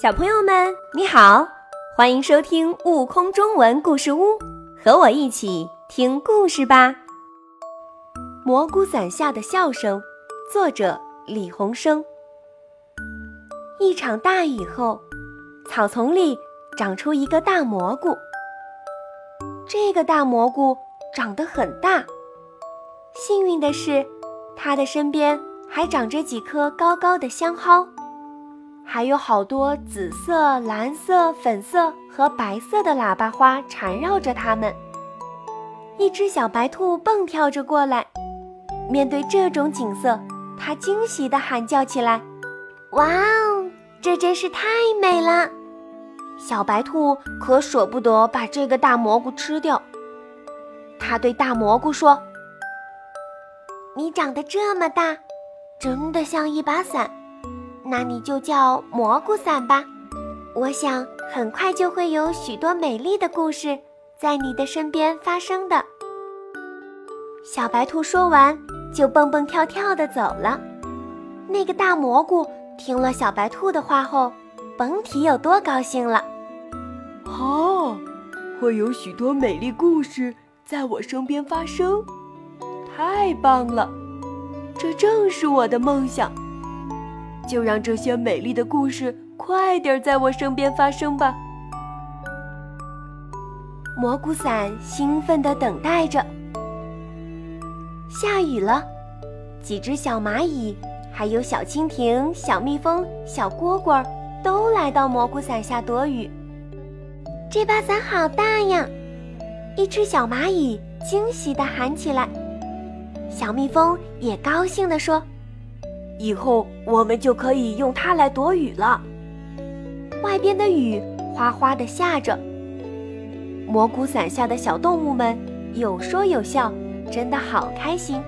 小朋友们，你好，欢迎收听《悟空中文故事屋》，和我一起听故事吧。蘑菇伞下的笑声，作者李洪生。一场大雨后，草丛里长出一个大蘑菇。这个大蘑菇长得很大，幸运的是，它的身边还长着几棵高高的香蒿。还有好多紫色、蓝色、粉色和白色的喇叭花缠绕着它们。一只小白兔蹦跳着过来，面对这种景色，它惊喜地喊叫起来：“哇哦，这真是太美了！”小白兔可舍不得把这个大蘑菇吃掉。它对大蘑菇说：“你长得这么大，真的像一把伞。”那你就叫蘑菇伞吧，我想很快就会有许多美丽的故事在你的身边发生的。小白兔说完，就蹦蹦跳跳地走了。那个大蘑菇听了小白兔的话后，甭提有多高兴了。哦，会有许多美丽故事在我身边发生，太棒了！这正是我的梦想。就让这些美丽的故事快点在我身边发生吧！蘑菇伞兴奋地等待着。下雨了，几只小蚂蚁，还有小蜻蜓、小蜜蜂、小蝈蝈都来到蘑菇伞下躲雨。这把伞好大呀！一只小蚂蚁惊喜地喊起来。小蜜蜂也高兴地说。以后我们就可以用它来躲雨了。外边的雨哗哗地下着，蘑菇伞下的小动物们有说有笑，真的好开心。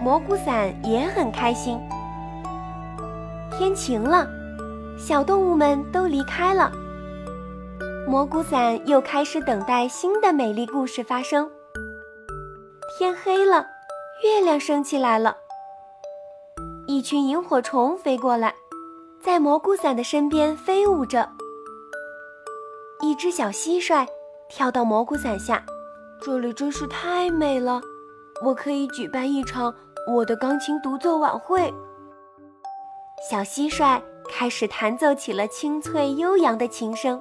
蘑菇伞也很开心。天晴了，小动物们都离开了，蘑菇伞又开始等待新的美丽故事发生。天黑了，月亮升起来了。一群萤火虫飞过来，在蘑菇伞的身边飞舞着。一只小蟋蟀跳到蘑菇伞下，这里真是太美了，我可以举办一场我的钢琴独奏晚会。小蟋蟀开始弹奏起了清脆悠扬的琴声。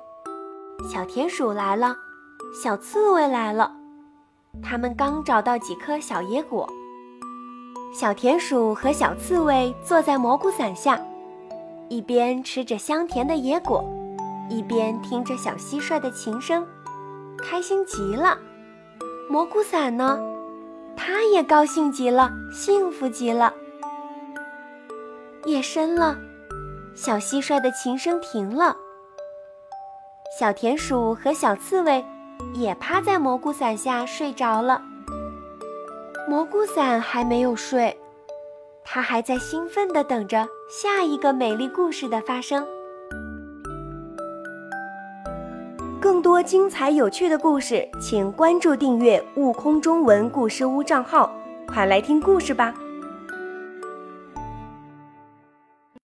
小田鼠来了，小刺猬来了，它们刚找到几颗小野果。小田鼠和小刺猬坐在蘑菇伞下，一边吃着香甜的野果，一边听着小蟋蟀的琴声，开心极了。蘑菇伞呢，它也高兴极了，幸福极了。夜深了，小蟋蟀的琴声停了。小田鼠和小刺猬也趴在蘑菇伞下睡着了。蘑菇伞还没有睡，它还在兴奋地等着下一个美丽故事的发生。更多精彩有趣的故事，请关注订阅“悟空中文故事屋”账号，快来听故事吧！